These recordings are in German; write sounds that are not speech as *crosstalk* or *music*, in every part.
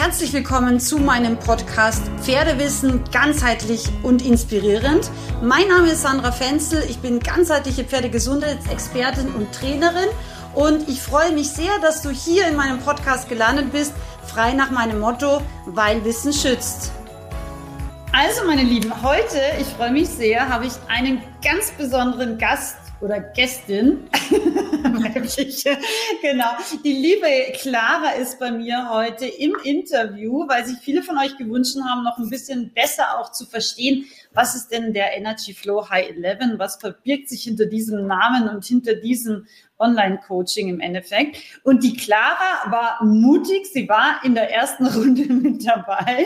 Herzlich willkommen zu meinem Podcast Pferdewissen ganzheitlich und inspirierend. Mein Name ist Sandra Fenzel, ich bin ganzheitliche Pferdegesundheitsexpertin und Trainerin und ich freue mich sehr, dass du hier in meinem Podcast gelandet bist, frei nach meinem Motto, weil Wissen schützt. Also meine Lieben, heute, ich freue mich sehr, habe ich einen ganz besonderen Gast oder Gästin, *laughs* weibliche, genau. Die liebe Clara ist bei mir heute im Interview, weil sich viele von euch gewünscht haben, noch ein bisschen besser auch zu verstehen, was ist denn der Energy Flow High 11, was verbirgt sich hinter diesem Namen und hinter diesem Online-Coaching im Endeffekt. Und die Clara war mutig, sie war in der ersten *laughs* Runde mit dabei.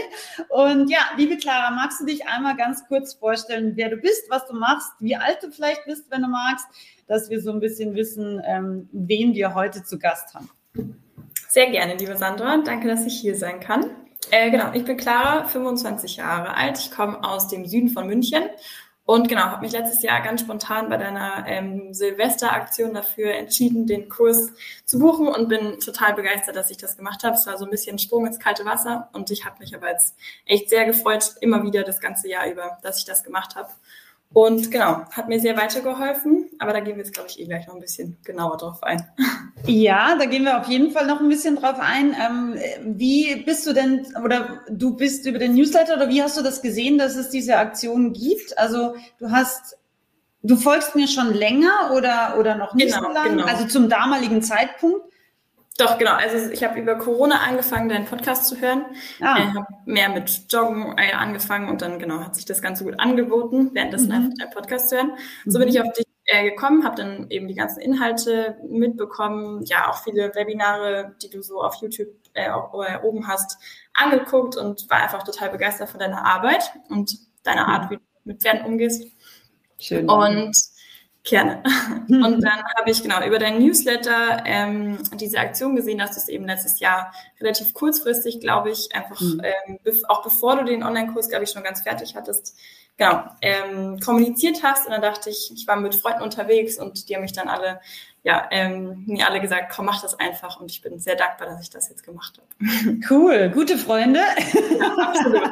Und ja, liebe Clara, magst du dich einmal ganz kurz vorstellen, wer du bist, was du machst, wie alt du vielleicht bist, wenn du magst, dass wir so ein bisschen wissen, ähm, wen wir heute zu Gast haben. Sehr gerne, liebe Sandra. Danke, dass ich hier sein kann. Äh, genau, ich bin Clara, 25 Jahre alt. Ich komme aus dem Süden von München und genau, habe mich letztes Jahr ganz spontan bei deiner ähm, Silvesteraktion dafür entschieden, den Kurs zu buchen und bin total begeistert, dass ich das gemacht habe. Es war so ein bisschen Sprung ins kalte Wasser und ich habe mich aber jetzt echt sehr gefreut, immer wieder das ganze Jahr über, dass ich das gemacht habe. Und genau, hat mir sehr weitergeholfen, aber da gehen wir jetzt, glaube ich, eh gleich noch ein bisschen genauer drauf ein. Ja, da gehen wir auf jeden Fall noch ein bisschen drauf ein. Ähm, wie bist du denn, oder du bist über den Newsletter, oder wie hast du das gesehen, dass es diese Aktion gibt? Also du hast, du folgst mir schon länger oder, oder noch nicht genau, so lange, genau. also zum damaligen Zeitpunkt. Doch, genau. Also ich habe über Corona angefangen, deinen Podcast zu hören. Ah. Ich habe mehr mit Joggen äh, angefangen und dann genau hat sich das Ganze gut angeboten, währenddessen mhm. einfach deinen Podcast zu hören. So mhm. bin ich auf dich äh, gekommen, habe dann eben die ganzen Inhalte mitbekommen, ja auch viele Webinare, die du so auf YouTube äh, äh, oben hast, angeguckt und war einfach total begeistert von deiner Arbeit und deiner Art, wie du mit Pferden umgehst. Schön. Und Gerne. *laughs* Und dann habe ich genau über deinen Newsletter ähm, diese Aktion gesehen, dass du es eben letztes Jahr relativ kurzfristig, glaube ich, einfach mhm. ähm, auch bevor du den Online-Kurs, glaube ich, schon ganz fertig hattest, genau, ähm, kommuniziert hast. Und dann dachte ich, ich war mit Freunden unterwegs und die haben mich dann alle ja, ähm, mir alle gesagt, komm, mach das einfach. Und ich bin sehr dankbar, dass ich das jetzt gemacht habe. *laughs* Cool, gute Freunde. Ja, *laughs* absolut.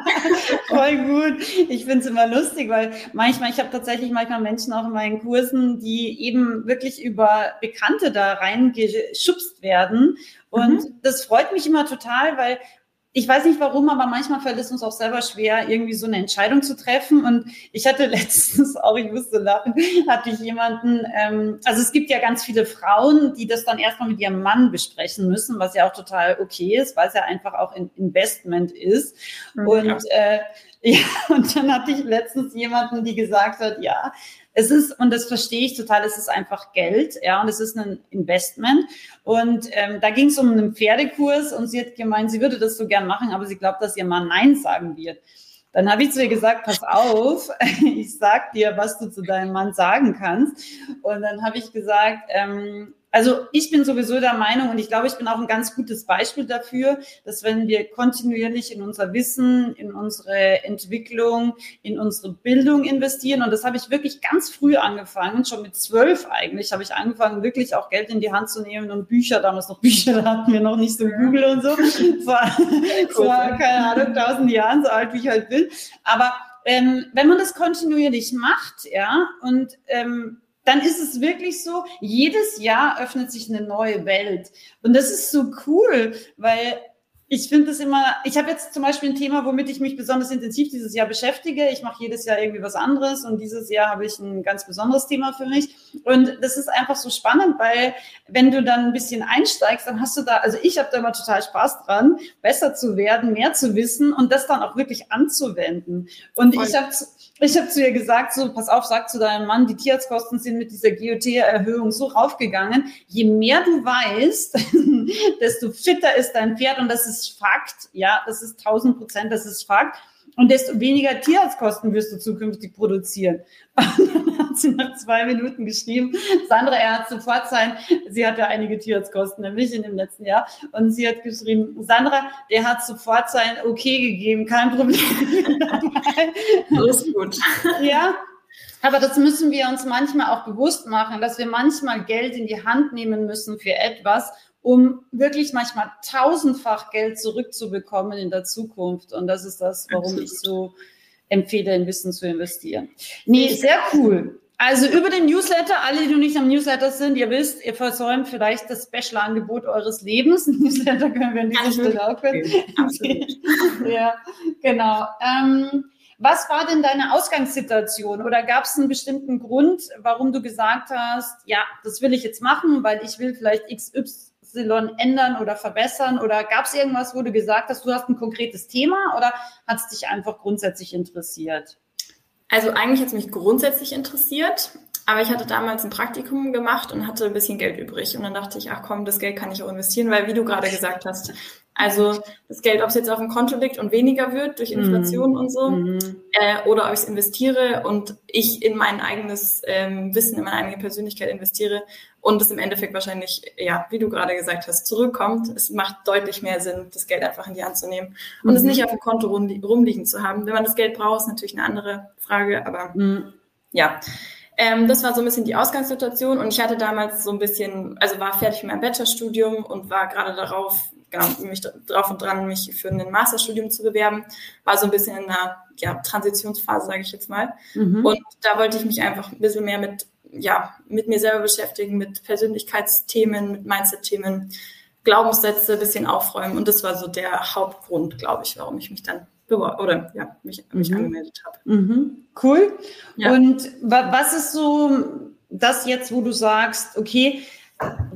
Voll gut. Ich finde es immer lustig, weil manchmal, ich habe tatsächlich manchmal Menschen auch in meinen Kursen, die eben wirklich über Bekannte da reingeschubst werden. Und mhm. das freut mich immer total, weil ich weiß nicht warum, aber manchmal fällt es uns auch selber schwer, irgendwie so eine Entscheidung zu treffen. Und ich hatte *laughs* letztens auch, ich musste lachen, hatte ich jemanden, ähm, also es gibt ja ganz viele Frauen, die das dann erstmal mit ihrem Mann besprechen müssen, was ja auch total okay ist, weil es ja einfach auch ein Investment ist. Mhm. Und äh, *laughs* ja, und dann hatte ich letztens jemanden, die gesagt hat, ja, es ist, und das verstehe ich total, es ist einfach Geld, ja, und es ist ein Investment. Und ähm, da ging es um einen Pferdekurs und sie hat gemeint, sie würde das so gern machen, aber sie glaubt, dass ihr Mann Nein sagen wird. Dann habe ich zu ihr gesagt, pass auf, *laughs* ich sag dir, was du zu deinem Mann sagen kannst. Und dann habe ich gesagt, ähm, also ich bin sowieso der Meinung und ich glaube, ich bin auch ein ganz gutes Beispiel dafür, dass wenn wir kontinuierlich in unser Wissen, in unsere Entwicklung, in unsere Bildung investieren und das habe ich wirklich ganz früh angefangen, schon mit zwölf eigentlich habe ich angefangen, wirklich auch Geld in die Hand zu nehmen und Bücher, damals noch Bücher, da hatten wir noch nicht so Google und so, vor, vor *laughs* keine Ahnung, tausend Jahren, so alt wie ich halt bin, aber ähm, wenn man das kontinuierlich macht, ja, und ähm, dann ist es wirklich so, jedes Jahr öffnet sich eine neue Welt. Und das ist so cool, weil ich finde das immer, ich habe jetzt zum Beispiel ein Thema, womit ich mich besonders intensiv dieses Jahr beschäftige. Ich mache jedes Jahr irgendwie was anderes und dieses Jahr habe ich ein ganz besonderes Thema für mich. Und das ist einfach so spannend, weil wenn du dann ein bisschen einsteigst, dann hast du da, also ich habe da immer total Spaß dran, besser zu werden, mehr zu wissen und das dann auch wirklich anzuwenden. Und Voll. ich habe ich habe zu ihr gesagt, so, pass auf, sag zu deinem Mann, die Tierarztkosten sind mit dieser GOT-Erhöhung so raufgegangen. Je mehr du weißt, *laughs* desto fitter ist dein Pferd und das ist Fakt. Ja, das ist 1000 Prozent, das ist Fakt und desto weniger Tierarztkosten wirst du zukünftig produzieren. Und *laughs* dann hat sie nach zwei Minuten geschrieben, Sandra, er hat sofort sein, sie hatte einige Tierarztkosten, nämlich in dem letzten Jahr, und sie hat geschrieben, Sandra, der hat sofort sein Okay gegeben, kein Problem. *laughs* Alles gut. Ja, aber das müssen wir uns manchmal auch bewusst machen, dass wir manchmal Geld in die Hand nehmen müssen für etwas, um wirklich manchmal tausendfach Geld zurückzubekommen in der Zukunft. Und das ist das, warum ich so empfehle, in Wissen zu investieren. Nee, sehr cool. Also über den Newsletter, alle, die noch nicht am Newsletter sind, ihr wisst, ihr versäumt vielleicht das Special-Angebot eures Lebens. *laughs* Newsletter können wir an dieser Stelle auch können. *laughs* ja, genau. Ähm, was war denn deine Ausgangssituation oder gab es einen bestimmten Grund, warum du gesagt hast, ja, das will ich jetzt machen, weil ich will vielleicht XY ändern oder verbessern? Oder gab es irgendwas, wo du gesagt hast, du hast ein konkretes Thema oder hat es dich einfach grundsätzlich interessiert? Also eigentlich hat es mich grundsätzlich interessiert, aber ich hatte damals ein Praktikum gemacht und hatte ein bisschen Geld übrig. Und dann dachte ich, ach komm, das Geld kann ich auch investieren, weil wie du gerade gesagt hast, also das Geld, ob es jetzt auf dem Konto liegt und weniger wird durch Inflation mm. und so, mm. äh, oder ob ich es investiere und ich in mein eigenes ähm, Wissen, in meine eigene Persönlichkeit investiere und es im Endeffekt wahrscheinlich, ja, wie du gerade gesagt hast, zurückkommt. Es macht deutlich mehr Sinn, das Geld einfach in die Hand zu nehmen und es mhm. nicht auf dem Konto rumliegen zu haben. Wenn man das Geld braucht, ist natürlich eine andere Frage, aber mhm. ja. Ähm, das war so ein bisschen die Ausgangssituation und ich hatte damals so ein bisschen, also war fertig mit meinem Bachelorstudium und war gerade darauf, genau, mich drauf und dran, mich für ein Masterstudium zu bewerben. War so ein bisschen in einer ja, Transitionsphase, sage ich jetzt mal. Mhm. Und da wollte ich mich einfach ein bisschen mehr mit, ja, mit mir selber beschäftigen, mit Persönlichkeitsthemen, mit Mindset-Themen, Glaubenssätze ein bisschen aufräumen. Und das war so der Hauptgrund, glaube ich, warum ich mich dann oder ja, mich, mich mhm. angemeldet habe. Mhm. Cool. Ja. Und was ist so das jetzt, wo du sagst, okay,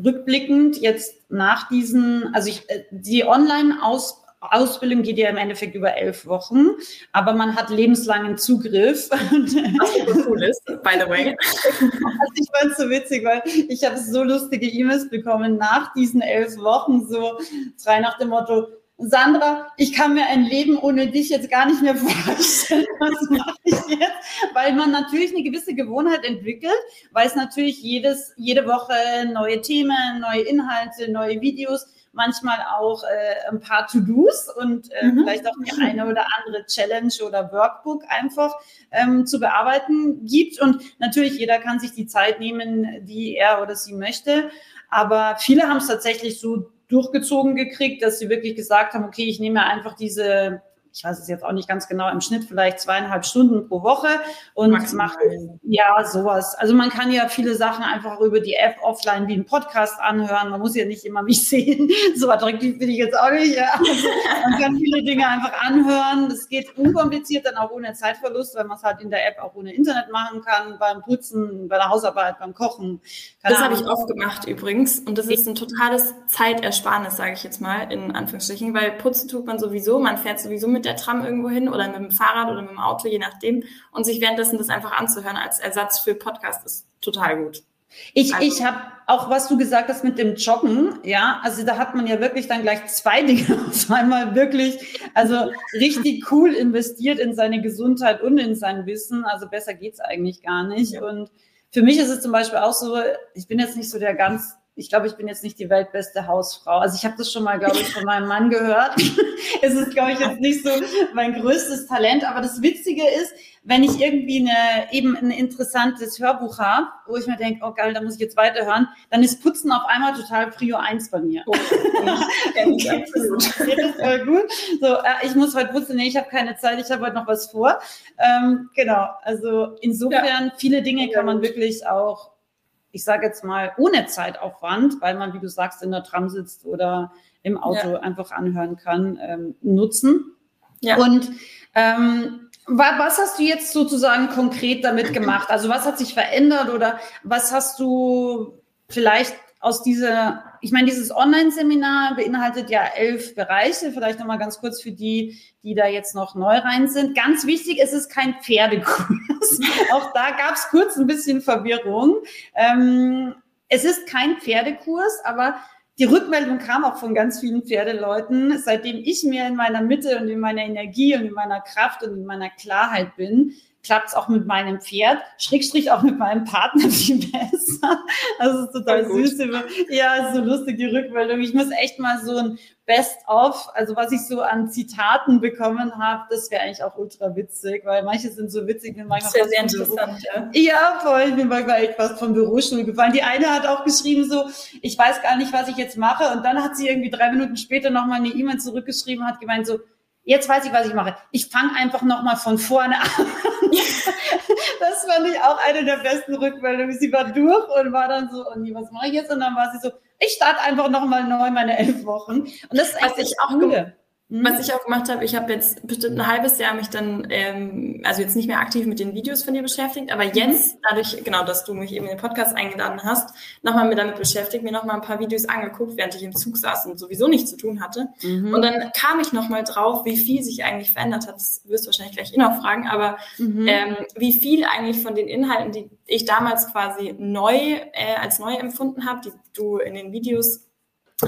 rückblickend jetzt nach diesen, also ich, äh, die Online-Aus Ausbildung geht ja im Endeffekt über elf Wochen, aber man hat lebenslangen Zugriff. *laughs* Was super cool ist, by the way. Also ich fand es so witzig, weil ich habe so lustige E-Mails bekommen nach diesen elf Wochen, so frei nach dem Motto, Sandra, ich kann mir ein Leben ohne dich jetzt gar nicht mehr *laughs* vorstellen. Was mache ich jetzt? Weil man natürlich eine gewisse Gewohnheit entwickelt, weil es natürlich jedes, jede Woche neue Themen, neue Inhalte, neue Videos, manchmal auch äh, ein paar To-Dos und äh, mhm. vielleicht auch die eine oder andere Challenge oder Workbook einfach ähm, zu bearbeiten gibt. Und natürlich jeder kann sich die Zeit nehmen, die er oder sie möchte. Aber viele haben es tatsächlich so durchgezogen gekriegt, dass sie wirklich gesagt haben, okay, ich nehme einfach diese ich weiß es jetzt auch nicht ganz genau, im Schnitt vielleicht zweieinhalb Stunden pro Woche und Maximal. macht ja sowas. Also man kann ja viele Sachen einfach über die App offline wie einen Podcast anhören. Man muss ja nicht immer mich *laughs* sehen. So attraktiv bin ich jetzt auch nicht. Ja. Also man kann viele Dinge einfach anhören. Das geht unkompliziert, dann auch ohne Zeitverlust, weil man es halt in der App auch ohne Internet machen kann, beim Putzen, bei der Hausarbeit, beim Kochen. Keine das habe ich oft gemacht übrigens. Und das ist ein totales Zeitersparnis, sage ich jetzt mal, in Anführungsstrichen, weil putzen tut man sowieso, man fährt sowieso mit der Tram irgendwo hin oder mit dem Fahrrad oder mit dem Auto, je nachdem. Und sich währenddessen das einfach anzuhören als Ersatz für Podcast ist total gut. Ich, also, ich habe auch, was du gesagt hast mit dem Joggen, ja, also da hat man ja wirklich dann gleich zwei *laughs* Dinge auf einmal wirklich, also richtig cool investiert in seine Gesundheit und in sein Wissen. Also besser geht's eigentlich gar nicht. Ja. Und für mich ist es zum Beispiel auch so, ich bin jetzt nicht so der ganz ich glaube, ich bin jetzt nicht die weltbeste Hausfrau. Also ich habe das schon mal, glaube ich, von meinem Mann gehört. *laughs* es ist, glaube ich, jetzt nicht so mein größtes Talent. Aber das Witzige ist, wenn ich irgendwie eine, eben ein interessantes Hörbuch habe, wo ich mir denke, oh geil, da muss ich jetzt weiterhören, dann ist Putzen auf einmal total Prio 1 bei mir. Oh, okay, *laughs* das, ist *laughs* voll gut. So, äh, ich muss heute putzen, nee, ich habe keine Zeit, ich habe heute noch was vor. Ähm, genau, also insofern, ja. viele Dinge kann man wirklich auch ich sage jetzt mal, ohne Zeitaufwand, weil man, wie du sagst, in der Tram sitzt oder im Auto ja. einfach anhören kann, ähm, nutzen. Ja. Und ähm, was hast du jetzt sozusagen konkret damit gemacht? Also was hat sich verändert oder was hast du vielleicht aus dieser, ich meine, dieses Online-Seminar beinhaltet ja elf Bereiche, vielleicht nochmal ganz kurz für die, die da jetzt noch neu rein sind. Ganz wichtig, es ist kein Pferdekurs. *laughs* Auch da gab es kurz ein bisschen Verwirrung. Ähm, es ist kein Pferdekurs, aber die Rückmeldung kam auch von ganz vielen Pferdeleuten, seitdem ich mir in meiner Mitte und in meiner Energie und in meiner Kraft und in meiner Klarheit bin, klappt es auch mit meinem Pferd, Schrägstrich auch mit meinem Partner *laughs* viel besser. Also es ist total süß. Ja, so lustig die Rückmeldung. Ich muss echt mal so ein Best-of, also was ich so an Zitaten bekommen habe, das wäre eigentlich auch ultra witzig, weil manche sind so witzig. Bin manchmal das ja sehr interessant, ja. Ja, voll. Bin manchmal echt fast vom Bürostuhl gefallen. Die eine hat auch geschrieben so, ich weiß gar nicht, was ich jetzt mache. Und dann hat sie irgendwie drei Minuten später nochmal eine E-Mail zurückgeschrieben, hat gemeint so, jetzt weiß ich, was ich mache. Ich fange einfach nochmal von vorne an. Das fand ich auch eine der besten Rückmeldungen. Sie war durch und war dann so, und was mache ich jetzt? Und dann war sie so, ich starte einfach nochmal neu meine elf Wochen. Und das ist echt was ich auch cool. Mhm. Was ich auch gemacht habe, ich habe jetzt bestimmt ein halbes Jahr mich dann, ähm, also jetzt nicht mehr aktiv mit den Videos von dir beschäftigt, aber mhm. jetzt, dadurch, genau, dass du mich eben in den Podcast eingeladen hast, nochmal mit damit beschäftigt, mir nochmal ein paar Videos angeguckt, während ich im Zug saß und sowieso nichts zu tun hatte. Mhm. Und dann kam ich nochmal drauf, wie viel sich eigentlich verändert hat. Das wirst du wahrscheinlich gleich eh noch fragen, aber mhm. ähm, wie viel eigentlich von den Inhalten, die ich damals quasi neu, äh, als neu empfunden habe, die du in den Videos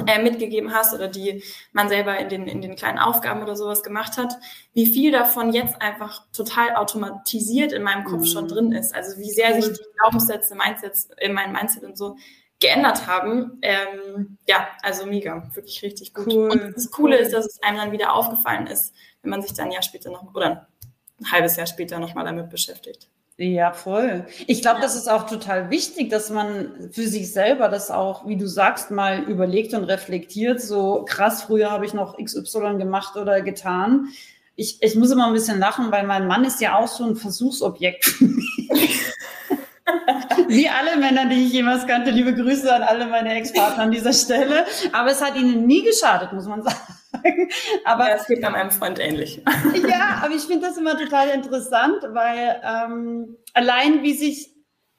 äh, mitgegeben hast oder die man selber in den, in den kleinen Aufgaben oder sowas gemacht hat, wie viel davon jetzt einfach total automatisiert in meinem Kopf mhm. schon drin ist. Also wie sehr sich die Glaubenssätze, Mindsets, in meinem Mindset und so geändert haben. Ähm, ja, also mega, wirklich richtig gut. Cool. Und das Coole cool. ist, dass es einem dann wieder aufgefallen ist, wenn man sich dann ein Jahr später noch oder ein halbes Jahr später nochmal damit beschäftigt. Ja, voll. Ich glaube, das ist auch total wichtig, dass man für sich selber das auch, wie du sagst, mal überlegt und reflektiert. So krass, früher habe ich noch XY gemacht oder getan. Ich, ich muss immer ein bisschen lachen, weil mein Mann ist ja auch so ein Versuchsobjekt. *laughs* Wie alle Männer, die ich jemals kannte, liebe Grüße an alle meine Ex-Partner an dieser Stelle. Aber es hat ihnen nie geschadet, muss man sagen. Aber, ja, es geht an meinem Freund ähnlich. *laughs* Ja, aber ich finde das immer total interessant, weil ähm, allein wie sich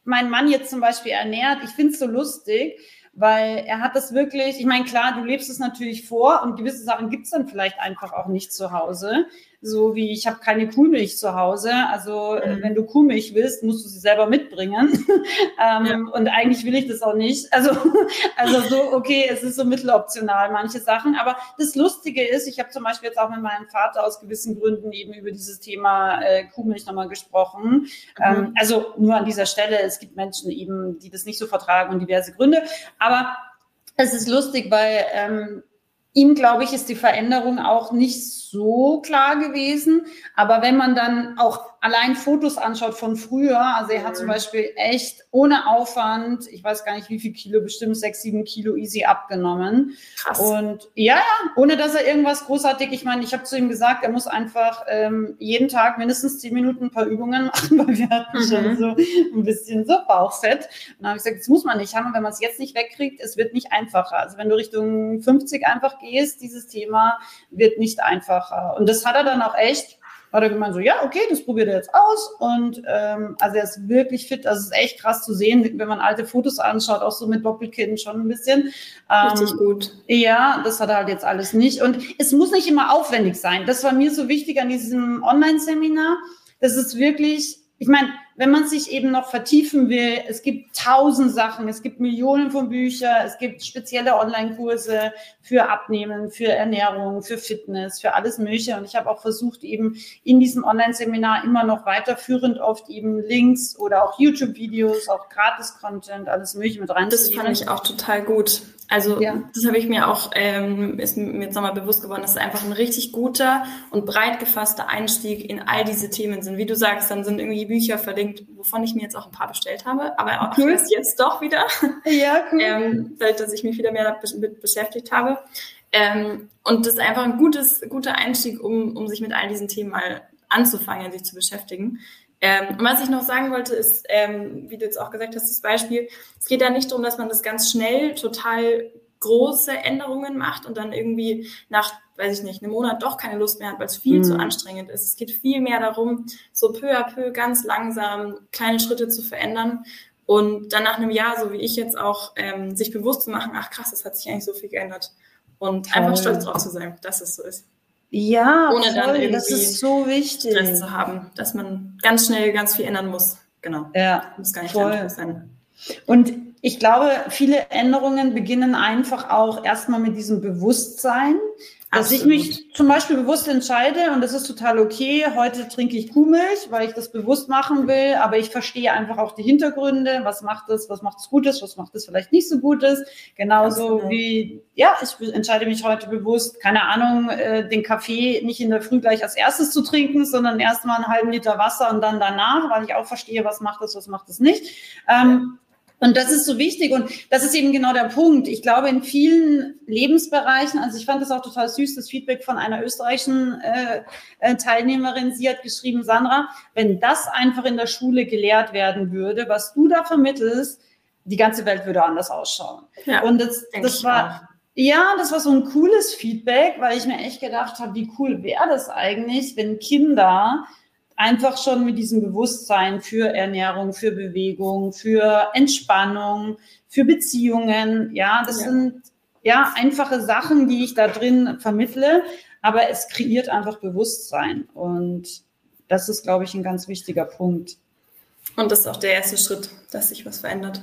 mein Mann jetzt zum Beispiel ernährt, ich finde es so lustig, weil er hat das wirklich, ich meine, klar, du lebst es natürlich vor und gewisse Sachen gibt es dann vielleicht einfach auch nicht zu Hause so wie ich habe keine Kuhmilch zu Hause. Also äh, mhm. wenn du Kuhmilch willst, musst du sie selber mitbringen. *laughs* ähm, ja. Und eigentlich will ich das auch nicht. Also, *laughs* also so, okay, es ist so mitteloptional, manche Sachen. Aber das Lustige ist, ich habe zum Beispiel jetzt auch mit meinem Vater aus gewissen Gründen eben über dieses Thema äh, Kuhmilch nochmal gesprochen. Mhm. Ähm, also nur an dieser Stelle, es gibt Menschen eben, die das nicht so vertragen und diverse Gründe. Aber es ist lustig, weil ähm, ihm, glaube ich, ist die Veränderung auch nicht so klar gewesen. Aber wenn man dann auch allein Fotos anschaut von früher, also er hat zum mhm. Beispiel echt ohne Aufwand, ich weiß gar nicht wie viel Kilo, bestimmt sechs, sieben Kilo easy abgenommen. Krass. Und ja, ja, ohne dass er irgendwas großartig, ich meine, ich habe zu ihm gesagt, er muss einfach ähm, jeden Tag mindestens zehn Minuten ein paar Übungen *laughs* machen, weil wir hatten mhm. schon so ein bisschen so Bauchfett. Und dann habe ich gesagt, das muss man nicht haben. Und wenn man es jetzt nicht wegkriegt, es wird nicht einfacher. Also wenn du Richtung 50 einfach gehst, dieses Thema wird nicht einfacher. Und das hat er dann auch echt hat er gemeint so, ja, okay, das probiert er jetzt aus. Und ähm, also er ist wirklich fit. Also es ist echt krass zu sehen, wenn man alte Fotos anschaut, auch so mit Doppelkinn schon ein bisschen. Ähm, Richtig gut. Ja, das hat er halt jetzt alles nicht. Und es muss nicht immer aufwendig sein. Das war mir so wichtig an diesem Online-Seminar. Das ist wirklich, ich meine, wenn man sich eben noch vertiefen will, es gibt tausend Sachen, es gibt Millionen von Büchern, es gibt spezielle Online-Kurse für Abnehmen, für Ernährung, für Fitness, für alles Mögliche. Und ich habe auch versucht, eben in diesem Online-Seminar immer noch weiterführend oft eben Links oder auch YouTube-Videos, auch Gratis-Content, alles Mögliche mit reinzunehmen. Das fand ich auch total gut. Also ja. das habe ich mir auch, ähm, ist mir jetzt nochmal bewusst geworden, dass es einfach ein richtig guter und breit gefasster Einstieg in all diese Themen sind. Wie du sagst, dann sind irgendwie Bücher verlinkt, wovon ich mir jetzt auch ein paar bestellt habe, aber auch cool. jetzt doch wieder. Ja, cool. ähm, weil dass ich mich wieder mehr damit beschäftigt habe. Ähm, und das ist einfach ein gutes, guter Einstieg, um, um sich mit all diesen Themen mal anzufangen, sich zu beschäftigen. Ähm, was ich noch sagen wollte, ist, ähm, wie du jetzt auch gesagt hast, das Beispiel, es geht ja nicht darum, dass man das ganz schnell total große Änderungen macht und dann irgendwie nach, weiß ich nicht, einem Monat doch keine Lust mehr hat, weil es viel mhm. zu anstrengend ist. Es geht viel mehr darum, so peu à peu, ganz langsam kleine Schritte zu verändern und dann nach einem Jahr, so wie ich jetzt auch, ähm, sich bewusst zu machen, ach krass, es hat sich eigentlich so viel geändert und Toll. einfach stolz drauf zu sein, dass es so ist. Ja, ohne voll, dann irgendwie das ist so wichtig. Stress zu haben, dass man ganz schnell ganz viel ändern muss. Genau. Ja, muss gar nicht voll. sein. Und ich glaube, viele Änderungen beginnen einfach auch erstmal mit diesem Bewusstsein. Dass Absolut. ich mich zum Beispiel bewusst entscheide, und das ist total okay, heute trinke ich Kuhmilch, weil ich das bewusst machen will, aber ich verstehe einfach auch die Hintergründe, was macht es, was macht es Gutes, was macht es vielleicht nicht so Gutes. Genauso Absolut. wie, ja, ich entscheide mich heute bewusst, keine Ahnung, äh, den Kaffee nicht in der Früh gleich als erstes zu trinken, sondern erstmal einen halben Liter Wasser und dann danach, weil ich auch verstehe, was macht es, was macht es nicht. Ähm, und das ist so wichtig und das ist eben genau der Punkt. Ich glaube, in vielen Lebensbereichen, also ich fand das auch total süß, das Feedback von einer österreichischen äh, äh, Teilnehmerin. Sie hat geschrieben, Sandra, wenn das einfach in der Schule gelehrt werden würde, was du da vermittelst, die ganze Welt würde anders ausschauen. Ja, und das, das war, ja, das war so ein cooles Feedback, weil ich mir echt gedacht habe, wie cool wäre das eigentlich, wenn Kinder einfach schon mit diesem Bewusstsein für Ernährung, für Bewegung, für Entspannung, für Beziehungen. Ja, das ja. sind ja einfache Sachen, die ich da drin vermittle, aber es kreiert einfach Bewusstsein und das ist, glaube ich, ein ganz wichtiger Punkt. Und das ist auch der erste Schritt, dass sich was verändert.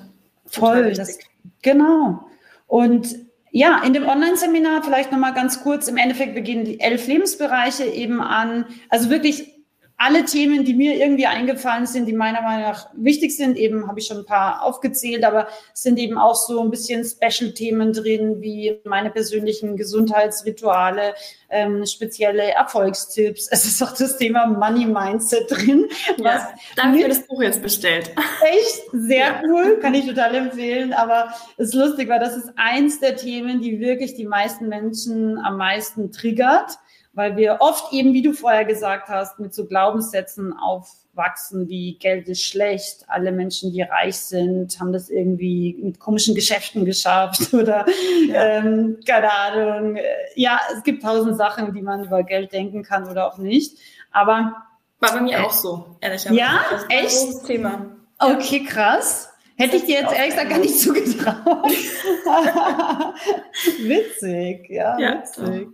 Toll, das, genau. Und ja, in dem Online-Seminar vielleicht nochmal ganz kurz. Im Endeffekt, gehen die elf Lebensbereiche eben an. Also wirklich alle Themen, die mir irgendwie eingefallen sind, die meiner Meinung nach wichtig sind, eben habe ich schon ein paar aufgezählt, aber es sind eben auch so ein bisschen Special-Themen drin, wie meine persönlichen Gesundheitsrituale, ähm, spezielle Erfolgstipps. *laughs* Es ist auch das Thema Money Mindset drin. Was ja, dafür das Buch jetzt bestellt. Echt sehr ja. cool, kann ich total empfehlen. Aber es ist lustig, weil das ist eins der Themen, die wirklich die meisten Menschen am meisten triggert weil wir oft eben, wie du vorher gesagt hast, mit so Glaubenssätzen aufwachsen, wie Geld ist schlecht, alle Menschen, die reich sind, haben das irgendwie mit komischen Geschäften geschafft *laughs* oder ja. ähm, keine Ahnung. Ja, es gibt tausend Sachen, die man über Geld denken kann oder auch nicht. Aber war bei mir äh, auch so, ehrlicherweise. Ja, das ist echt? Ein großes Thema. Okay, krass. Hätte ich dir jetzt ehrlich gesagt gar nicht zugetraut. *laughs* witzig, ja, ja witzig.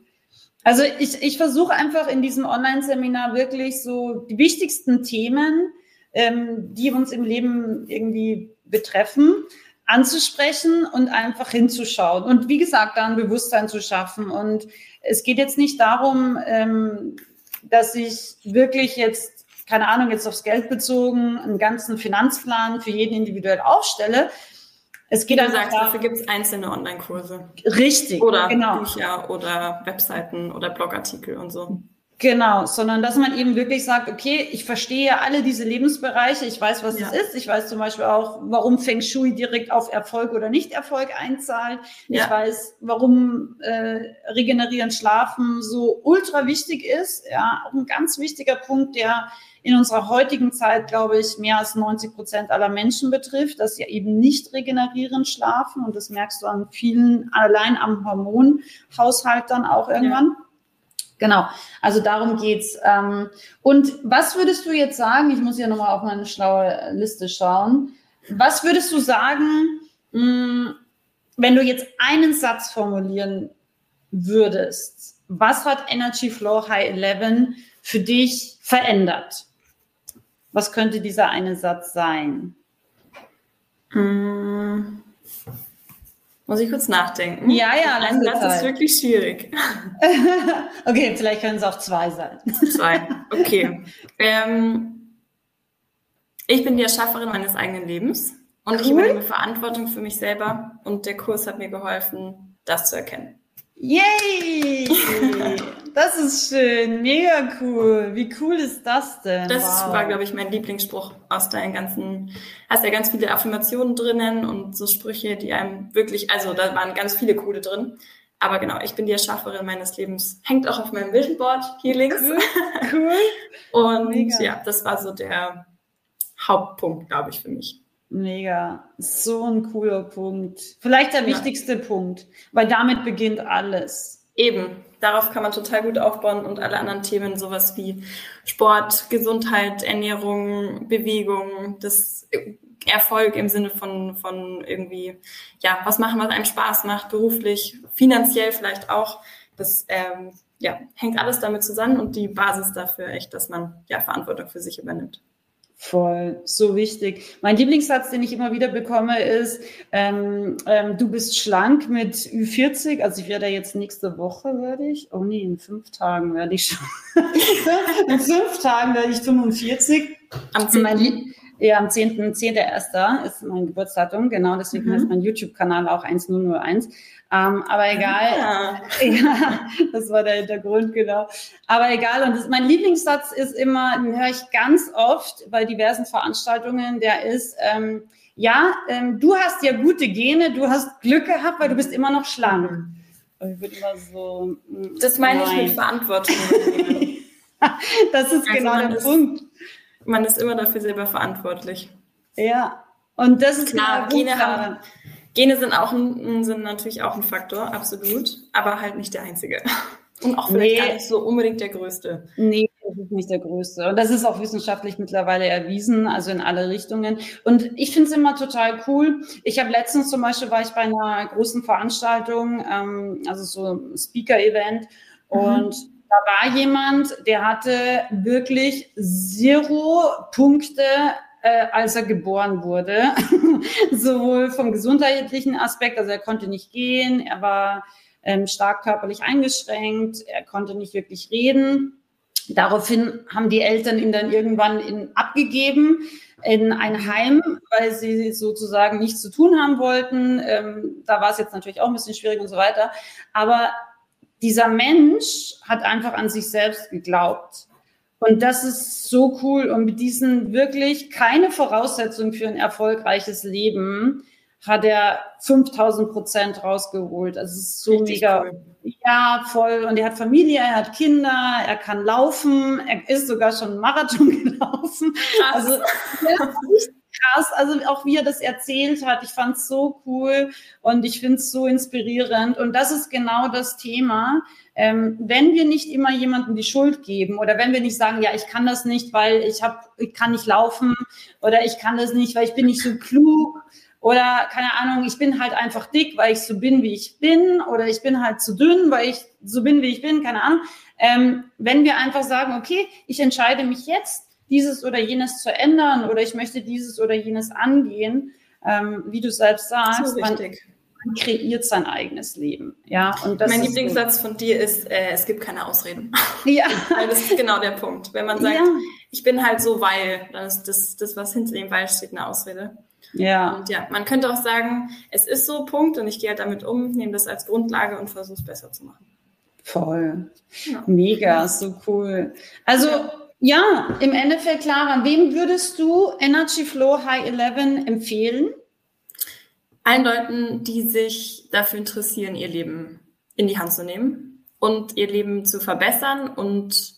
Also ich, ich versuche einfach in diesem Online-Seminar wirklich so die wichtigsten Themen, ähm, die uns im Leben irgendwie betreffen, anzusprechen und einfach hinzuschauen. Und wie gesagt, da ein Bewusstsein zu schaffen. Und es geht jetzt nicht darum, ähm, dass ich wirklich jetzt, keine Ahnung, jetzt aufs Geld bezogen, einen ganzen Finanzplan für jeden individuell aufstelle, es geht Wie du sagst, dafür gibt es einzelne Online-Kurse. Richtig. Oder genau. Bücher oder Webseiten oder Blogartikel und so. Genau, sondern dass man eben wirklich sagt, okay, ich verstehe alle diese Lebensbereiche, ich weiß, was ja. es ist, ich weiß zum Beispiel auch, warum Feng Shui direkt auf Erfolg oder Nicht-Erfolg einzahlt, ja. ich weiß, warum äh, Regenerieren, Schlafen so ultra wichtig ist, ja, auch ein ganz wichtiger Punkt, der in unserer heutigen Zeit, glaube ich, mehr als 90 Prozent aller Menschen betrifft, dass sie eben nicht regenerieren, schlafen. Und das merkst du an vielen, allein am Hormonhaushalt dann auch irgendwann. Ja. Genau, also darum geht's. Ähm, und was würdest du jetzt sagen? Ich muss hier nochmal auf meine schlaue Liste schauen. Was würdest du sagen, hm, wenn du jetzt einen Satz formulieren würdest? Was hat Energy Flow High 11 für dich verändert? Was könnte dieser eine Satz sein? Hm. Muss ich kurz nachdenken? Ja, ja, ein Satz Zeit. ist wirklich schwierig. *laughs* okay, vielleicht können es auch zwei sein. zwei, okay. *laughs* Ähm, ich bin die Erschafferin meines eigenen Lebens und cool. ich übernehme Verantwortung für mich selber und der Kurs hat mir geholfen, das zu erkennen. Yay! *laughs* Das ist schön, mega cool. Wie cool ist das denn? Das wow. war, glaube ich, mein Lieblingsspruch aus deinen ganzen, hast ja ganz viele Affirmationen drinnen und so Sprüche, die einem wirklich, also da waren ganz viele coole drin. Aber genau, ich bin die Erschafferin meines Lebens. Hängt auch auf meinem Vision Board hier links. Cool. *laughs* und mega. ja, das war so der Hauptpunkt, glaube ich, für mich. Mega. So ein cooler Punkt. Vielleicht der ja. wichtigste Punkt, weil damit beginnt alles. Eben. Darauf kann man total gut aufbauen und alle anderen Themen, sowas wie Sport, Gesundheit, Ernährung, Bewegung, das Erfolg im Sinne von, von irgendwie, ja, was machen, was einem Spaß macht, beruflich, finanziell vielleicht auch. Das ähm, ja, hängt alles damit zusammen und die Basis dafür echt, dass man ja Verantwortung für sich übernimmt. Voll, so wichtig. Mein Lieblingssatz, den ich immer wieder bekomme, ist, ähm, ähm, du bist schlank mit Ü40, also ich werde jetzt nächste Woche, werde ich, oh nee, in fünf Tagen werde ich schon, *laughs* in fünf Tagen werde ich 45. Am 10. Mein, ja, am 10. 10. 1. ist mein Geburtsdatum, genau, deswegen mhm. heißt mein YouTube-Kanal auch 1001. Ähm, aber egal. Ja. *laughs* ja. das war der Hintergrund, genau. Aber egal. Und das, mein Lieblingssatz ist immer, den höre ich ganz oft bei diversen Veranstaltungen, der ist, ähm, ja, ähm, du hast ja gute Gene, du hast Glück gehabt, weil du bist immer noch schlank. Und ich würde immer so. Mm, das meine nein. ich mit Verantwortung. *laughs* das ist also genau der Punkt. Man ist immer dafür selber verantwortlich. Ja. Und das ist klar. Gene haben, Gene sind auch ein, sind natürlich auch ein Faktor, absolut, aber halt nicht der einzige. *laughs* Und auch vielleicht nee. gar nicht so unbedingt der größte. Nee, das ist nicht der größte. Und das ist auch wissenschaftlich mittlerweile erwiesen, also in alle Richtungen. Und ich finde es immer total cool. Ich habe letztens zum Beispiel war ich bei einer großen Veranstaltung, ähm, also so Speaker-Event, mhm. und da war jemand, der hatte wirklich zero Punkte äh, als er geboren wurde. *laughs* Sowohl vom gesundheitlichen Aspekt, also er konnte nicht gehen, er war ähm, stark körperlich eingeschränkt, er konnte nicht wirklich reden. Daraufhin haben die Eltern ihn dann irgendwann in, abgegeben in ein Heim, weil sie sozusagen nichts zu tun haben wollten. Ähm, da war es jetzt natürlich auch ein bisschen schwierig und so weiter. Aber dieser Mensch hat einfach an sich selbst geglaubt und das ist so cool. Und mit diesen wirklich keine Voraussetzung für ein erfolgreiches Leben hat er 5000 Prozent rausgeholt. Also es ist so Richtig mega. Cool. Ja, voll. Und er hat Familie, er hat Kinder, er kann laufen, er ist sogar schon Marathon *laughs* gelaufen. Also krass. Also auch wie er das erzählt hat, ich fand es so cool und ich finde es so inspirierend. Und das ist genau das Thema. Ähm, wenn wir nicht immer jemandem die Schuld geben oder wenn wir nicht sagen, ja, ich kann das nicht, weil ich habe, ich kann nicht laufen oder ich kann das nicht, weil ich bin nicht so klug oder keine Ahnung, ich bin halt einfach dick, weil ich so bin, wie ich bin oder ich bin halt zu dünn, weil ich so bin, wie ich bin, keine Ahnung. Ähm, wenn wir einfach sagen, okay, ich entscheide mich jetzt, dieses oder jenes zu ändern oder ich möchte dieses oder jenes angehen, ähm, wie du selbst sagst, so man, man kreiert sein eigenes Leben. Ja, und mein Lieblingssatz von dir ist, äh, es gibt keine Ausreden. *laughs* Ja. weil das ist genau der Punkt. Wenn man sagt, ja. ich bin halt so, weil, dann ist das, das, was hinter dem Weil steht, eine Ausrede. Ja. Und ja, man könnte auch sagen, es ist so, Punkt, und ich gehe halt damit um, nehme das als Grundlage und versuche es besser zu machen. Voll. Ja. Mega, so cool. Also, ja. Ja, im Endeffekt, Clara, wem würdest du Energy Flow High 11 empfehlen? allen Leuten, die sich dafür interessieren, ihr Leben in die Hand zu nehmen und ihr Leben zu verbessern und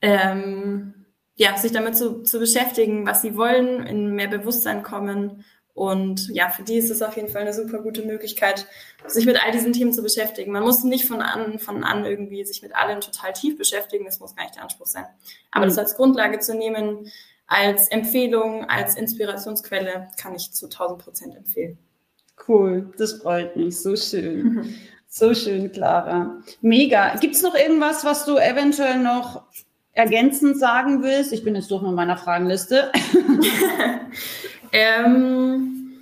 ähm, ja, sich damit zu, zu beschäftigen, was sie wollen, in mehr Bewusstsein kommen. Und ja, für die ist es auf jeden Fall eine super gute Möglichkeit, sich mit all diesen Themen zu beschäftigen. Man muss nicht von an, von an irgendwie sich mit allem total tief beschäftigen. Das muss gar nicht der Anspruch sein. Aber mhm. das als Grundlage zu nehmen, als Empfehlung, als Inspirationsquelle, kann ich zu 1000 Prozent empfehlen. Cool, das freut mich. So schön. Mhm. So schön, Clara. Mega. Gibt es noch irgendwas, was du eventuell noch ergänzend sagen willst? Ich bin jetzt durch mit meiner Fragenliste. *laughs* ähm,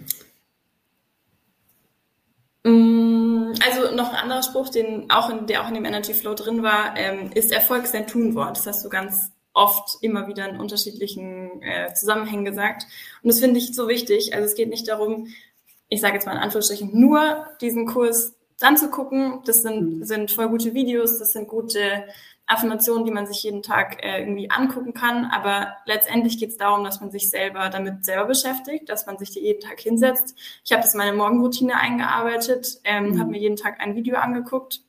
mm, also noch ein anderer Spruch, den auch in, der auch in dem Energy Flow drin war, ähm, ist Erfolg sein Tunwort. Das hast du ganz oft immer wieder in unterschiedlichen äh, Zusammenhängen gesagt. Und das finde ich so wichtig. Also es geht nicht darum, ich sage jetzt mal in Anführungsstrichen, nur diesen Kurs anzugucken. Das sind, mhm. sind voll gute Videos, das sind gute Affirmationen, die man sich jeden Tag äh, irgendwie angucken kann. Aber letztendlich geht es darum, dass man sich selber damit selber beschäftigt, dass man sich die jeden Tag hinsetzt. Ich habe das in meine Morgenroutine eingearbeitet, ähm, mhm. habe mir jeden Tag ein Video angeguckt.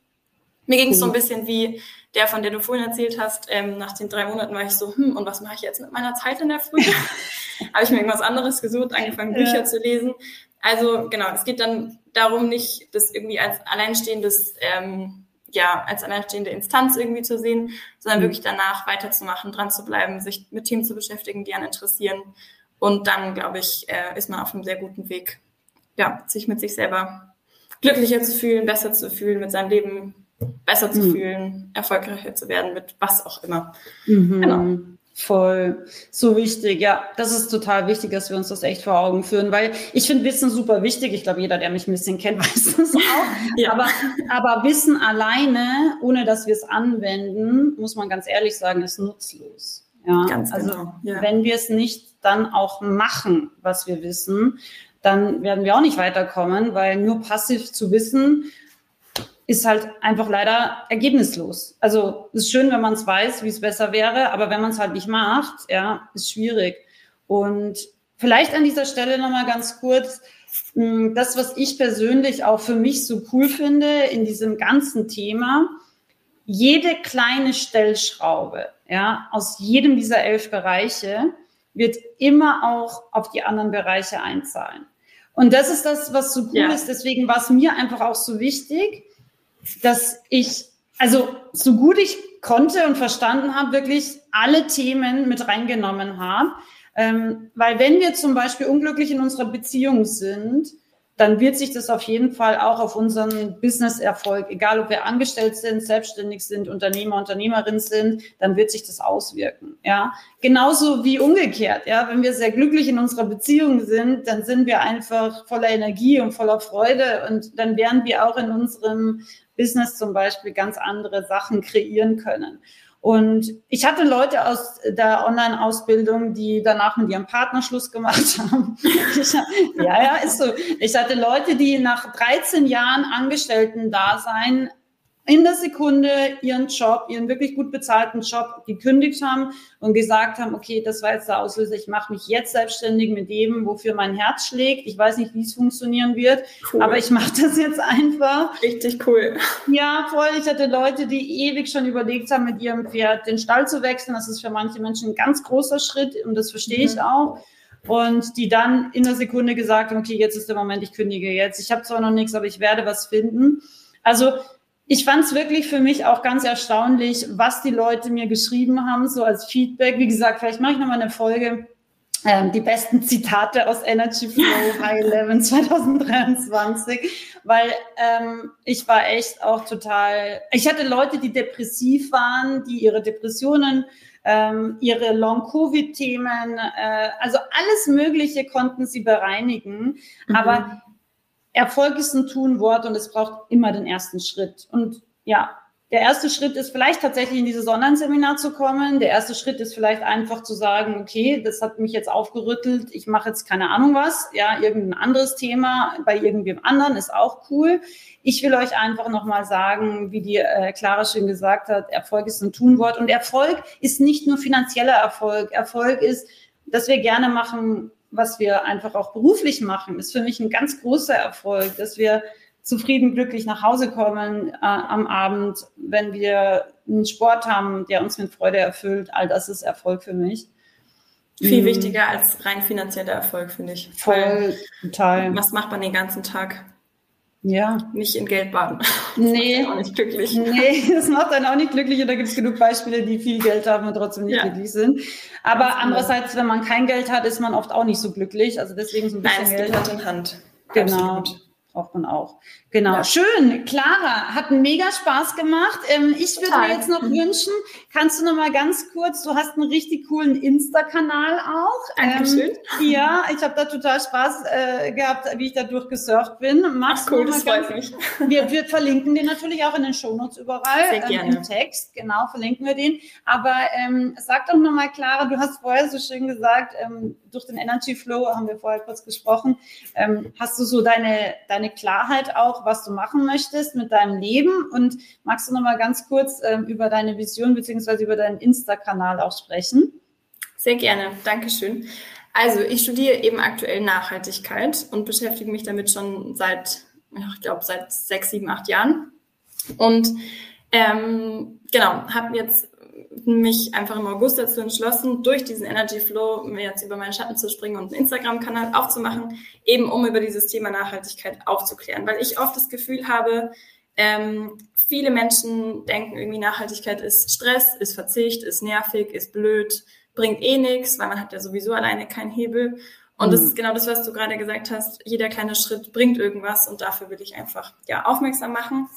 Mir ging es mhm. so ein bisschen wie der, von der du vorhin erzählt hast. Ähm, nach den drei Monaten war ich so, hm, und was mache ich jetzt mit meiner Zeit in der Früh? *laughs* habe ich mir irgendwas anderes gesucht, angefangen, Bücher ja. zu lesen. Also genau, es geht dann darum, nicht das irgendwie als alleinstehendes, ähm, ja, als alleinstehende Instanz irgendwie zu sehen, sondern mhm. wirklich danach weiterzumachen, dran zu bleiben, sich mit Themen zu beschäftigen, die einen interessieren. Und dann, glaube ich, äh, ist man auf einem sehr guten Weg, ja, sich mit sich selber glücklicher zu fühlen, besser zu fühlen, mit seinem Leben besser zu mhm. fühlen, erfolgreicher zu werden, mit was auch immer. Mhm. Genau. Voll. So wichtig. Ja, das ist total wichtig, dass wir uns das echt vor Augen führen, weil ich finde Wissen super wichtig. Ich glaube, jeder, der mich ein bisschen kennt, *laughs* weiß das auch. ja. aber, aber Wissen alleine, ohne dass wir es anwenden, muss man ganz ehrlich sagen, ist nutzlos. Ja, ganz also genau. Ja. wenn wir es nicht dann auch machen, was wir wissen, dann werden wir auch nicht weiterkommen, weil nur passiv zu wissen, ist halt einfach leider ergebnislos. Also es ist schön, wenn man es weiß, wie es besser wäre, aber wenn man es halt nicht macht, ja, ist schwierig. Und vielleicht an dieser Stelle nochmal ganz kurz, hm, das, was ich persönlich auch für mich so cool finde in diesem ganzen Thema, jede kleine Stellschraube, ja, aus jedem dieser elf Bereiche wird immer auch auf die anderen Bereiche einzahlen. Und das ist das, was so cool ja. ist. Deswegen war es mir einfach auch so wichtig, dass ich, also so gut ich konnte und verstanden habe, wirklich alle Themen mit reingenommen habe. Ähm, weil wenn wir zum Beispiel unglücklich in unserer Beziehung sind, dann wird sich das auf jeden Fall auch auf unseren Business-Erfolg, egal ob wir angestellt sind, selbstständig sind, Unternehmer, Unternehmerin sind, dann wird sich das auswirken. Ja, genauso wie umgekehrt. Ja, wenn wir sehr glücklich in unserer Beziehung sind, dann sind wir einfach voller Energie und voller Freude und dann werden wir auch in unserem Business zum Beispiel ganz andere Sachen kreieren können. Und ich hatte Leute aus der Online-Ausbildung, die danach mit ihrem Partner Schluss gemacht *laughs* haben. Ich, ja, ja, ist so. Ich hatte Leute, die nach 13 Jahren Angestellten-Dasein in der Sekunde ihren Job, ihren wirklich gut bezahlten Job gekündigt haben und gesagt haben, okay, das war jetzt der Auslöser, ich mache mich jetzt selbstständig mit dem, wofür mein Herz schlägt. Ich weiß nicht, wie es funktionieren wird, cool. aber ich mache das jetzt einfach. Richtig cool. Ja, voll. Ich hatte Leute, die ewig schon überlegt haben, mit ihrem Pferd den Stall zu wechseln. Das ist für manche Menschen ein ganz großer Schritt und das verstehe mhm. ich auch und die dann in der Sekunde gesagt haben, okay, jetzt ist der Moment, ich kündige jetzt. Ich habe zwar noch nichts, aber ich werde was finden. Also ich fand es wirklich für mich auch ganz erstaunlich, was die Leute mir geschrieben haben, so als Feedback. Wie gesagt, vielleicht mache ich nochmal eine Folge. Ähm, die besten Zitate aus Energy Flow *laughs* High 11 2023, weil ähm, ich war echt auch total, ich hatte Leute, die depressiv waren, die ihre Depressionen, ähm, ihre Long-Covid-Themen, äh, also alles Mögliche konnten sie bereinigen, mhm. aber Erfolg ist ein Tun-Wort und es braucht immer den ersten Schritt. Und ja, der erste Schritt ist vielleicht tatsächlich in dieses Online-Seminar zu kommen. Der erste Schritt ist vielleicht einfach zu sagen, okay, das hat mich jetzt aufgerüttelt, ich mache jetzt keine Ahnung was, ja, irgendein anderes Thema bei irgendwem anderen ist auch cool. Ich will euch einfach nochmal sagen, wie die äh, Clara schön gesagt hat, Erfolg ist ein Tunwort und Erfolg ist nicht nur finanzieller Erfolg. Erfolg ist, dass wir gerne machen, was wir einfach auch beruflich machen, ist für mich ein ganz großer Erfolg, dass wir zufrieden, glücklich nach Hause kommen äh, am Abend, wenn wir einen Sport haben, der uns mit Freude erfüllt. All das ist Erfolg für mich. Viel mhm. wichtiger als rein finanzieller Erfolg, finde ich. Voll, Weil, total. Was macht man den ganzen Tag? Ja. Nicht in Geld baden. *laughs* Das nee. Macht auch nicht glücklich. Nee, das macht einen auch nicht glücklich. Und da gibt es genug Beispiele, die viel Geld haben und trotzdem nicht ja. glücklich sind. Aber Ganz andererseits, wenn man kein Geld hat, ist man oft auch nicht so glücklich. Also deswegen so ein bisschen Nein, Geld. Hand in Hand. Genau. Absolut braucht man auch. Genau. Ja. Schön. Clara, hat mega Spaß gemacht. Ähm, ich würde mir jetzt noch wünschen, kannst du noch mal ganz kurz, du hast einen richtig coolen Insta-Kanal auch. Dankeschön. Ähm, ja, ich habe da total Spaß äh, gehabt, wie ich da durchgesurft bin. Magst Ach, cool, das freut mich. *laughs* Wir, wir verlinken den natürlich auch in den Shownotes überall. Sehr gerne. Ähm, Im Text, genau, verlinken wir den. Aber ähm, sag doch noch mal, Clara, du hast vorher so schön gesagt, ähm, durch den Energy Flow haben wir vorher kurz gesprochen, ähm, hast du so deine, deine Klarheit auch, was du machen möchtest mit deinem Leben und magst du noch mal ganz kurz ähm, über deine Vision beziehungsweise über deinen Insta-Kanal auch sprechen? Sehr gerne, Dankeschön. Also ich studiere eben aktuell Nachhaltigkeit und beschäftige mich damit schon seit, ich glaube, seit sechs, sieben, acht Jahren. Und ähm, genau, habe jetzt mich einfach im August dazu entschlossen, durch diesen Energy Flow mir jetzt über meinen Schatten zu springen und einen Instagram-Kanal aufzumachen, eben um über dieses Thema Nachhaltigkeit aufzuklären. Weil ich oft das Gefühl habe, ähm, viele Menschen denken irgendwie Nachhaltigkeit ist Stress, ist Verzicht, ist nervig, ist blöd, bringt eh nichts, weil man hat ja sowieso alleine keinen Hebel. Und mhm. das ist genau das, was du gerade gesagt hast. Jeder kleine Schritt bringt irgendwas und dafür will ich einfach ja aufmerksam machen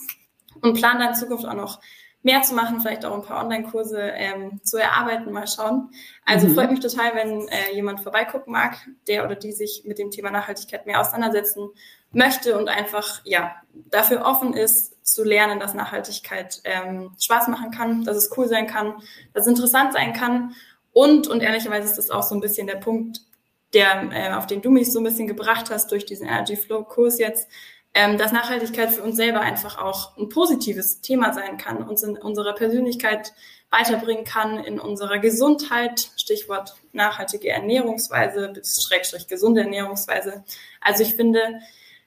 und plane dann in Zukunft auch noch mehr zu machen, vielleicht auch ein paar Online-Kurse ähm, zu erarbeiten, mal schauen. Also mhm. freut mich total, wenn äh, jemand vorbeigucken mag, der oder die sich mit dem Thema Nachhaltigkeit mehr auseinandersetzen möchte und einfach ja dafür offen ist zu lernen, dass Nachhaltigkeit ähm, Spaß machen kann, dass es cool sein kann, dass es interessant sein kann und und ehrlicherweise ist das auch so ein bisschen der Punkt, der äh, auf den du mich so ein bisschen gebracht hast durch diesen Energy Flow Kurs jetzt, ähm, dass Nachhaltigkeit für uns selber einfach auch ein positives Thema sein kann, uns in unserer Persönlichkeit weiterbringen kann, in unserer Gesundheit, Stichwort nachhaltige Ernährungsweise, bis Schrägstrich gesunde Ernährungsweise. Also ich finde,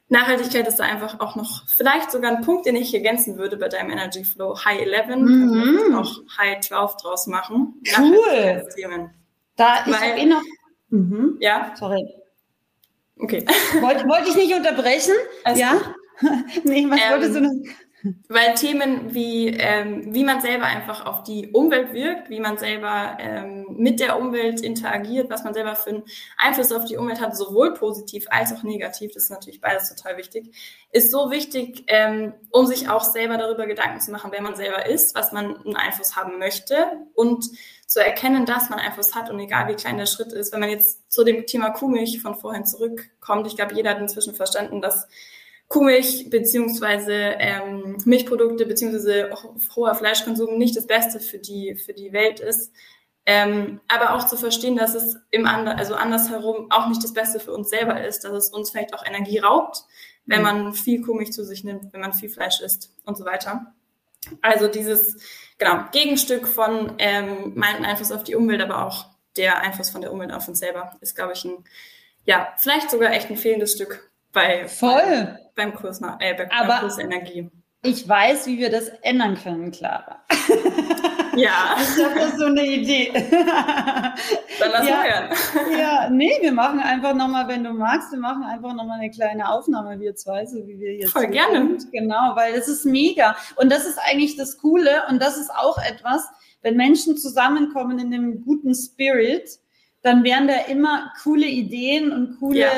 Nachhaltigkeit ist da einfach auch noch vielleicht sogar ein Punkt, den ich ergänzen würde bei deinem Energy Flow High 11. Mhm. Kann auch High 12 draus machen. Cool. Da ist eh noch. Mhm. Ja. Sorry. Okay. *laughs* Wollte, wollte ich nicht unterbrechen? Alles ja? *laughs* nee, was ähm, wolltest du noch? Weil Themen wie, ähm, wie man selber einfach auf die Umwelt wirkt, wie man selber ähm, mit der Umwelt interagiert, was man selber für einen Einfluss auf die Umwelt hat, sowohl positiv als auch negativ, das ist natürlich beides total wichtig, ist so wichtig, ähm, um sich auch selber darüber Gedanken zu machen, wer man selber ist, was man einen Einfluss haben möchte und zu erkennen, dass man Einfluss hat und egal wie klein der Schritt ist. Wenn man jetzt zu dem Thema Kuhmilch von vorhin zurückkommt, ich glaube, jeder hat inzwischen verstanden, dass Kuhmilch beziehungsweise ähm, Milchprodukte beziehungsweise hoher Fleischkonsum nicht das Beste für die für die Welt ist, ähm, aber auch zu verstehen, dass es im Ander also andersherum auch nicht das Beste für uns selber ist, dass es uns vielleicht auch Energie raubt, wenn mhm. man viel Kuhmilch zu sich nimmt, wenn man viel Fleisch isst und so weiter. Also dieses genau Gegenstück von ähm, meinem Einfluss auf die Umwelt, aber auch der Einfluss von der Umwelt auf uns selber ist, glaube ich, ein ja vielleicht sogar echt ein fehlendes Stück bei, Voll. beim, beim Kurs, äh, beim Aber Kurs Energie. Ich weiß, wie wir das ändern können, Clara. *laughs* Ja. Ich habe da so eine Idee. *laughs* Dann lass ja, hören. Ja, nee, wir machen einfach nochmal, wenn du magst, wir machen einfach nochmal eine kleine Aufnahme, wir zwei, so wie wir jetzt. Voll gerne. Sind. Genau, weil das ist mega. Und das ist eigentlich das Coole und das ist auch etwas, wenn Menschen zusammenkommen in einem guten Spirit, dann wären da immer coole Ideen und coole ja,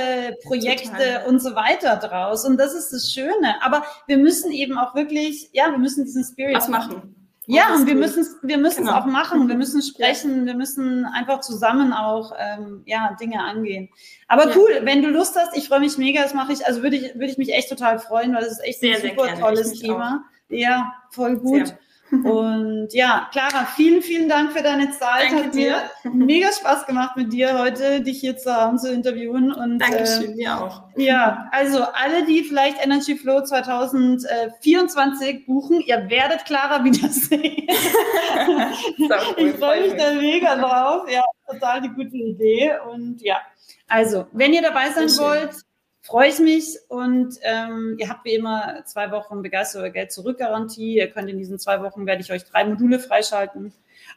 Projekte total. und so weiter draus. Und das ist das Schöne. Aber wir müssen eben auch wirklich, ja, wir müssen diesen Spirit Was machen. Ja, und wir müssen es, wir müssen genau. es auch machen. Wir müssen sprechen. Wir müssen einfach zusammen auch ähm, ja Dinge angehen. Aber ja. cool, wenn du Lust hast, ich freue mich mega. Das mache ich. Also würde ich würde ich mich echt total freuen, weil das ist echt sehr, ein super tolles Thema. Auch. Ja, voll gut. Sehr. Und ja, Clara, vielen, vielen Dank für deine Zeit. Danke Hat mir mega Spaß gemacht mit dir heute, dich hier zu haben, zu interviewen. Und, Dankeschön, äh, mir auch. Ja, also alle, die vielleicht Energy Flow 2024 buchen, ihr werdet Clara wiedersehen. *laughs* ich freue mich da mega drauf. Ja, total die gute Idee. Und ja, also, wenn ihr dabei sein wollt, freue ich mich und ähm, ihr habt wie immer zwei Wochen Begeister Geld zurück Garantie. Ihr könnt in diesen zwei Wochen werde ich euch drei Module freischalten.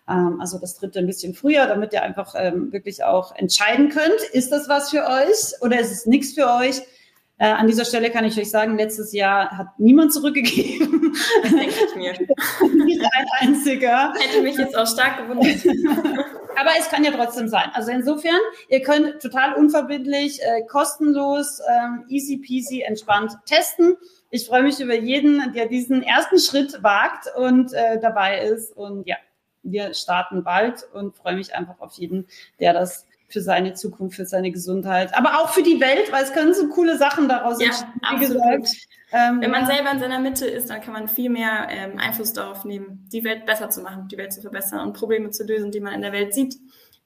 Ähm, also das dritte ein bisschen früher, damit ihr einfach ähm, wirklich auch entscheiden könnt, ist das was für euch oder ist es nichts für euch? Äh, an dieser Stelle kann ich euch sagen, letztes Jahr hat niemand zurückgegeben. Das denke ich mir. *laughs* Nicht ein einziger. Hätte mich jetzt auch stark gewundert. *laughs* Aber es kann ja trotzdem sein. Also insofern, ihr könnt total unverbindlich, äh, kostenlos, ähm, easy peasy, entspannt testen. Ich freue mich über jeden, der diesen ersten Schritt wagt und äh, dabei ist. Und ja, wir starten bald und freue mich einfach auf jeden, der das für seine Zukunft, für seine Gesundheit, aber auch für die Welt, weil es können so coole Sachen daraus ja, entstehen, wie gesagt. Ähm, Wenn man selber in seiner Mitte ist, dann kann man viel mehr ähm, Einfluss darauf nehmen, die Welt besser zu machen, die Welt zu verbessern und Probleme zu lösen, die man in der Welt sieht.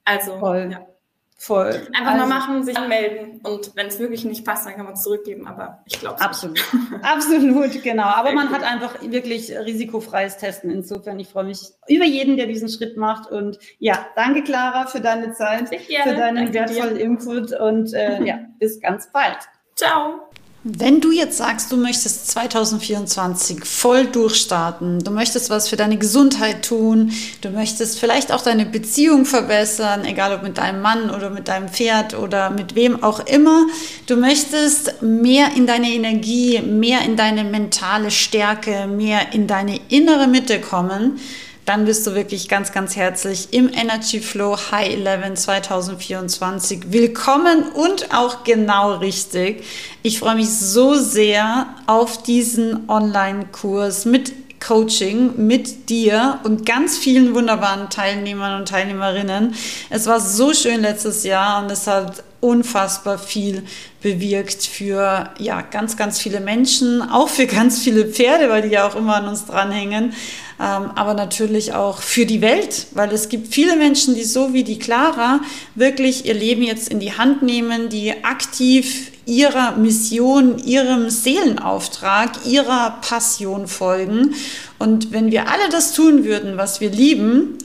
Also, Voll. ja. Voll. Einfach also, mal machen, sich anmelden und wenn es wirklich nicht passt, dann kann man es zurückgeben, aber ich glaube Absolut. *laughs* Absolut, genau. Aber man hat einfach wirklich risikofreies Testen. Insofern, ich freue mich über jeden, der diesen Schritt macht und ja, danke Clara für deine Zeit, für deinen danke wertvollen dir. Input und äh, ja, *laughs* bis ganz bald. Ciao. Wenn du jetzt sagst, du möchtest 2024 voll durchstarten, du möchtest was für deine Gesundheit tun, du möchtest vielleicht auch deine Beziehung verbessern, egal ob mit deinem Mann oder mit deinem Pferd oder mit wem auch immer, du möchtest mehr in deine Energie, mehr in deine mentale Stärke, mehr in deine innere Mitte kommen, dann bist du wirklich ganz, ganz herzlich im Energy Flow High 11 2024 willkommen und auch genau richtig. Ich freue mich so sehr auf diesen Online-Kurs mit Coaching mit dir und ganz vielen wunderbaren Teilnehmern und Teilnehmerinnen. Es war so schön letztes Jahr und es hat unfassbar viel bewirkt für ja ganz ganz viele Menschen, auch für ganz viele Pferde, weil die ja auch immer an uns dranhängen, aber natürlich auch für die Welt, weil es gibt viele Menschen, die so wie die Clara wirklich ihr Leben jetzt in die Hand nehmen, die aktiv ihrer Mission, ihrem Seelenauftrag, ihrer Passion folgen. Und wenn wir alle das tun würden, was wir lieben,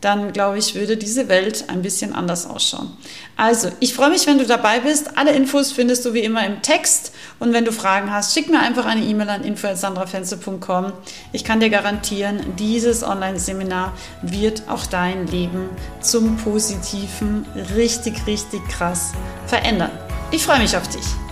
dann glaube ich, würde diese Welt ein bisschen anders ausschauen. Also, ich freue mich, wenn du dabei bist. Alle Infos findest du wie immer im Text. Und wenn du Fragen hast, schick mir einfach eine E-Mail an info.sandrafenze.com. Ich kann dir garantieren, dieses Online-Seminar wird auch dein Leben zum Positiven richtig, richtig krass verändern. Ich freue mich auf dich.